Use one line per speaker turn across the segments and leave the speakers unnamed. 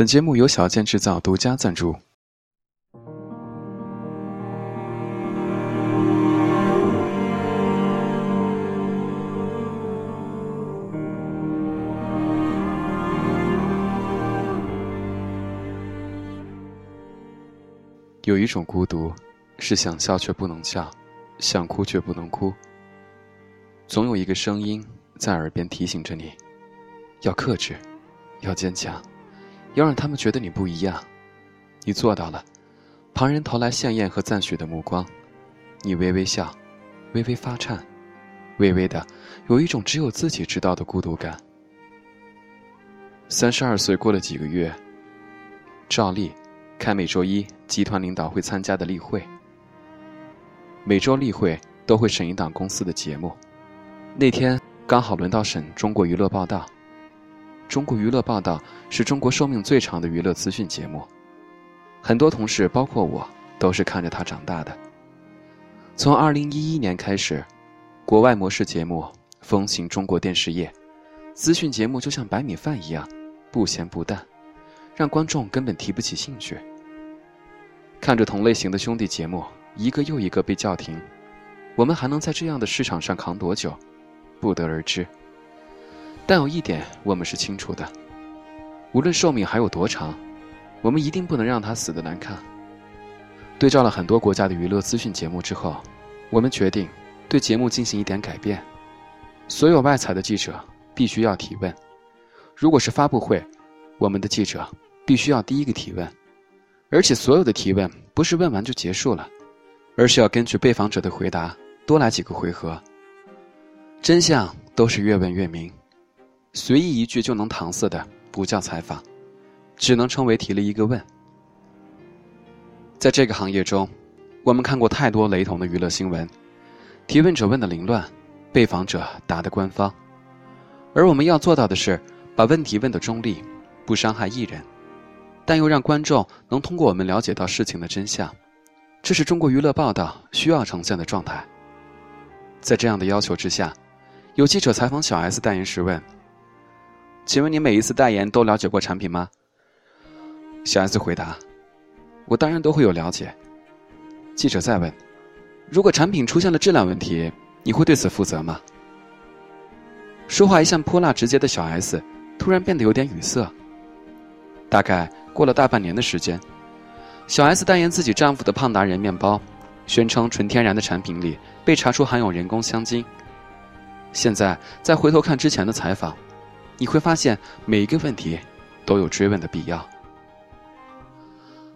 本节目由小健制造独家赞助。有一种孤独，是想笑却不能笑，想哭却不能哭。总有一个声音在耳边提醒着你，要克制，要坚强，要让他们觉得你不一样。你做到了，旁人投来羡艳和赞许的目光，你微微笑，微微发颤，微微的有一种只有自己知道的孤独感。三十二岁过了几个月，照例开每周一集团领导会参加的例会，每周例会都会审一档公司的节目。那天刚好轮到审《中国娱乐报道》。《中国娱乐报道》是中国寿命最长的娱乐资讯节目，很多同事，包括我，都是看着它长大的。从2011年开始，国外模式节目风行中国电视业，资讯节目就像白米饭一样，不咸不淡，让观众根本提不起兴趣。看着同类型的兄弟节目一个又一个被叫停，我们还能在这样的市场上扛多久？不得而知，但有一点我们是清楚的：无论寿命还有多长，我们一定不能让他死得难看。对照了很多国家的娱乐资讯节目之后，我们决定对节目进行一点改变。所有外采的记者必须要提问；如果是发布会，我们的记者必须要第一个提问，而且所有的提问不是问完就结束了，而是要根据被访者的回答多来几个回合。真相都是越问越明，随意一句就能搪塞的不叫采访，只能称为提了一个问。在这个行业中，我们看过太多雷同的娱乐新闻，提问者问的凌乱，被访者答的官方，而我们要做到的是把问题问的中立，不伤害艺人，但又让观众能通过我们了解到事情的真相，这是中国娱乐报道需要呈现的状态。在这样的要求之下。有记者采访小 S 代言时问：“请问你每一次代言都了解过产品吗？”小 S 回答：“我当然都会有了解。”记者再问：“如果产品出现了质量问题，你会对此负责吗？”说话一向泼辣直接的小 S 突然变得有点语塞。大概过了大半年的时间，小 S 代言自己丈夫的胖达人面包，宣称纯天然的产品里被查出含有人工香精。现在再回头看之前的采访，你会发现每一个问题都有追问的必要。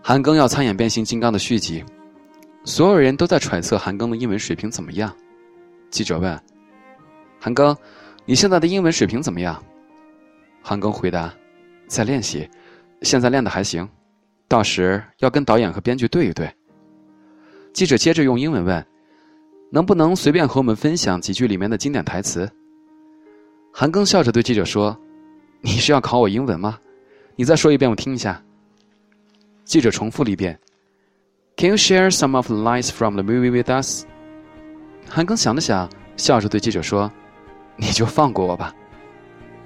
韩庚要参演变形金刚的续集，所有人都在揣测韩庚的英文水平怎么样。记者问：“韩庚，你现在的英文水平怎么样？”韩庚回答：“在练习，现在练的还行，到时要跟导演和编剧对一对。”记者接着用英文问。能不能随便和我们分享几句里面的经典台词？韩庚笑着对记者说：“你是要考我英文吗？你再说一遍，我听一下。”记者重复了一遍：“Can you share some of the lines from the movie with us？” 韩庚想了想，笑着对记者说：“你就放过我吧。”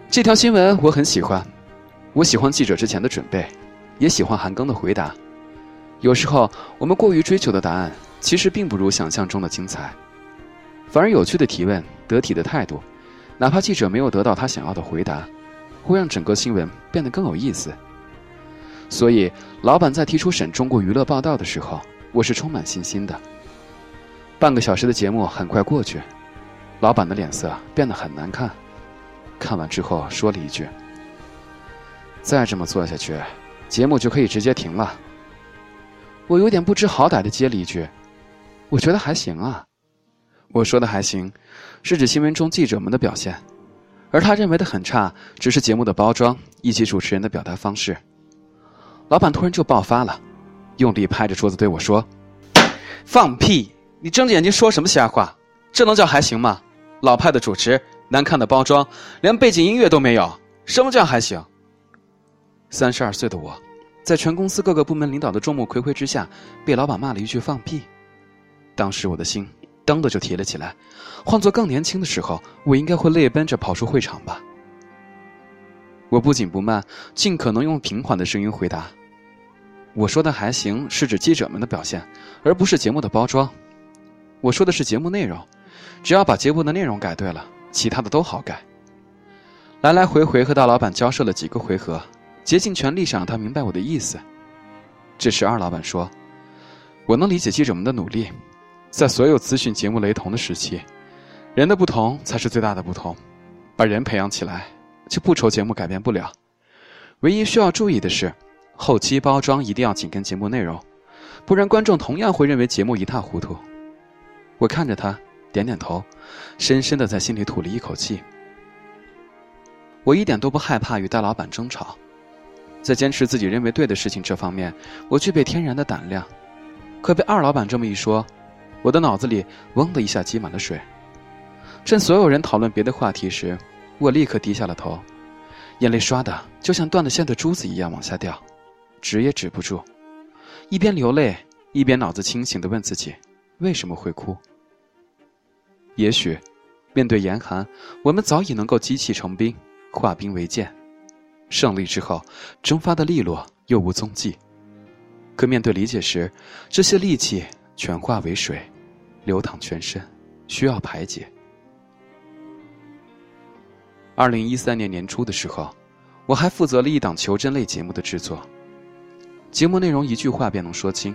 这条新闻我很喜欢，我喜欢记者之前的准备，也喜欢韩庚的回答。有时候我们过于追求的答案。其实并不如想象中的精彩，反而有趣的提问、得体的态度，哪怕记者没有得到他想要的回答，会让整个新闻变得更有意思。所以，老板在提出审中国娱乐报道的时候，我是充满信心的。半个小时的节目很快过去，老板的脸色变得很难看。看完之后说了一句：“再这么做下去，节目就可以直接停了。”我有点不知好歹的接了一句。我觉得还行啊，我说的还行，是指新闻中记者们的表现，而他认为的很差，只是节目的包装以及主持人的表达方式。老板突然就爆发了，用力拍着桌子对我说：“放屁！你睁着眼睛说什么瞎话？这能叫还行吗？老派的主持，难看的包装，连背景音乐都没有，什么叫还行？”三十二岁的我，在全公司各个部门领导的众目睽睽之下，被老板骂了一句“放屁”。当时我的心噔的就提了起来，换做更年轻的时候，我应该会泪奔着跑出会场吧。我不紧不慢，尽可能用平缓的声音回答：“我说的还行，是指记者们的表现，而不是节目的包装。我说的是节目内容，只要把节目的内容改对了，其他的都好改。”来来回回和大老板交涉了几个回合，竭尽全力想让他明白我的意思。这时二老板说：“我能理解记者们的努力，在所有资讯节目雷同的时期，人的不同才是最大的不同，把人培养起来。”就不愁节目改变不了，唯一需要注意的是，后期包装一定要紧跟节目内容，不然观众同样会认为节目一塌糊涂。我看着他，点点头，深深的在心里吐了一口气。我一点都不害怕与大老板争吵，在坚持自己认为对的事情这方面，我具备天然的胆量。可被二老板这么一说，我的脑子里嗡的一下积满了水。趁所有人讨论别的话题时。我立刻低下了头，眼泪刷的就像断了线的珠子一样往下掉，止也止不住。一边流泪，一边脑子清醒的问自己：为什么会哭？也许，面对严寒，我们早已能够积气成冰，化冰为剑。胜利之后，蒸发的利落又无踪迹。可面对理解时，这些力气全化为水，流淌全身，需要排解。二零一三年年初的时候，我还负责了一档求真类节目的制作。节目内容一句话便能说清：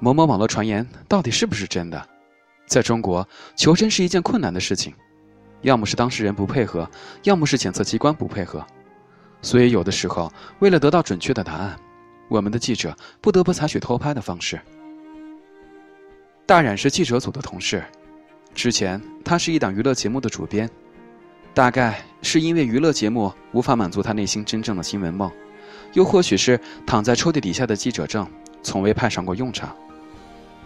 某某网络传言到底是不是真的？在中国，求真是一件困难的事情，要么是当事人不配合，要么是检测机关不配合。所以有的时候，为了得到准确的答案，我们的记者不得不采取偷拍的方式。大冉是记者组的同事，之前他是一档娱乐节目的主编。大概是因为娱乐节目无法满足他内心真正的新闻梦，又或许是躺在抽屉底下的记者证从未派上过用场，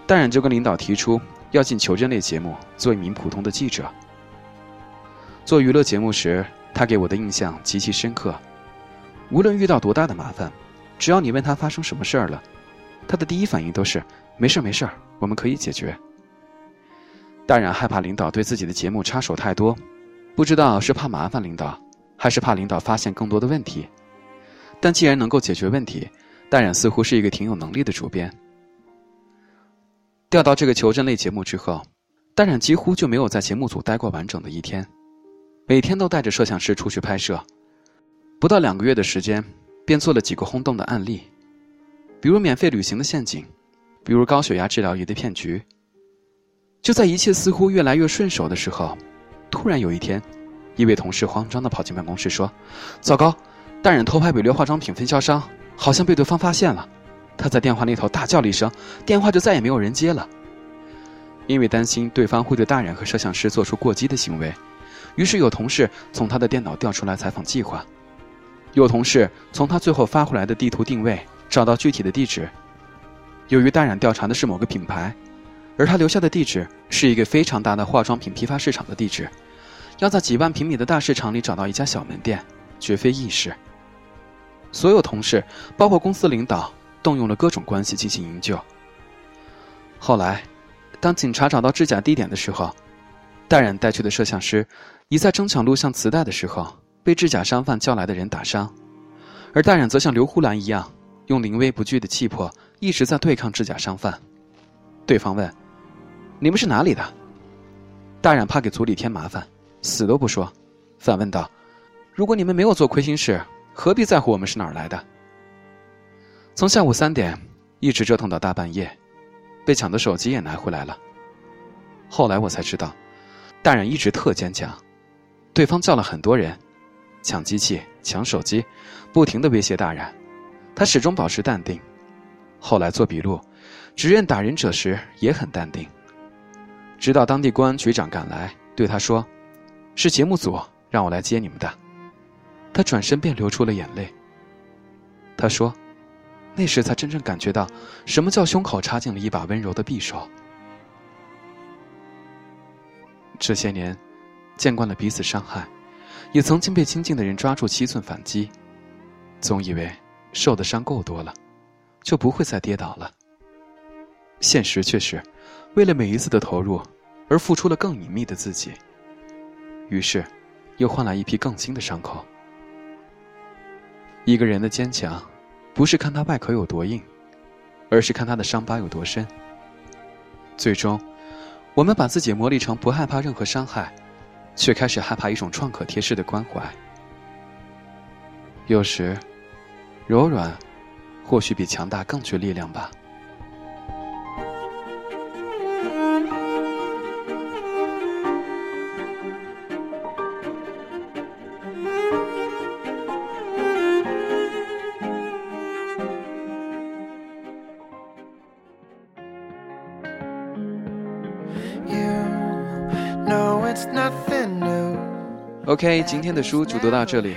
淡染就跟领导提出要进求真类节目做一名普通的记者。做娱乐节目时，他给我的印象极其深刻。无论遇到多大的麻烦，只要你问他发生什么事儿了，他的第一反应都是没事没事，我们可以解决。淡然害怕领导对自己的节目插手太多。不知道是怕麻烦领导，还是怕领导发现更多的问题，但既然能够解决问题，淡然似乎是一个挺有能力的主编。调到这个求证类节目之后，淡然几乎就没有在节目组待过完整的一天，每天都带着摄像师出去拍摄，不到两个月的时间，便做了几个轰动的案例，比如免费旅行的陷阱，比如高血压治疗仪的骗局。就在一切似乎越来越顺手的时候。突然有一天，一位同事慌张的跑进办公室说：“糟糕，大人偷拍北略化妆品分销商，好像被对方发现了。”他在电话那头大叫了一声，电话就再也没有人接了。因为担心对方会对大人和摄像师做出过激的行为，于是有同事从他的电脑调出来采访计划，有同事从他最后发回来的地图定位找到具体的地址。由于大然调查的是某个品牌。而他留下的地址是一个非常大的化妆品批发市场的地址，要在几万平米的大市场里找到一家小门店，绝非易事。所有同事，包括公司领导，动用了各种关系进行营救。后来，当警察找到制假地点的时候，戴冉带去的摄像师，一在争抢录像磁带的时候被制假商贩叫来的人打伤，而戴冉则像刘胡兰一样，用临危不惧的气魄一直在对抗制假商贩。对方问。你们是哪里的？大冉怕给组里添麻烦，死都不说，反问道：“如果你们没有做亏心事，何必在乎我们是哪儿来的？”从下午三点一直折腾到大半夜，被抢的手机也拿回来了。后来我才知道，大冉一直特坚强，对方叫了很多人，抢机器、抢手机，不停的威胁大冉，他始终保持淡定。后来做笔录，指认打人者时也很淡定。直到当地公安局长赶来，对他说：“是节目组让我来接你们的。”他转身便流出了眼泪。他说：“那时才真正感觉到，什么叫胸口插进了一把温柔的匕首。”这些年，见惯了彼此伤害，也曾经被亲近的人抓住七寸反击，总以为受的伤够多了，就不会再跌倒了。现实却是。为了每一次的投入，而付出了更隐秘的自己。于是，又换来一批更新的伤口。一个人的坚强，不是看他外壳有多硬，而是看他的伤疤有多深。最终，我们把自己磨砺成不害怕任何伤害，却开始害怕一种创可贴式的关怀。有时，柔软，或许比强大更具力量吧。OK，今天的书就读到这里。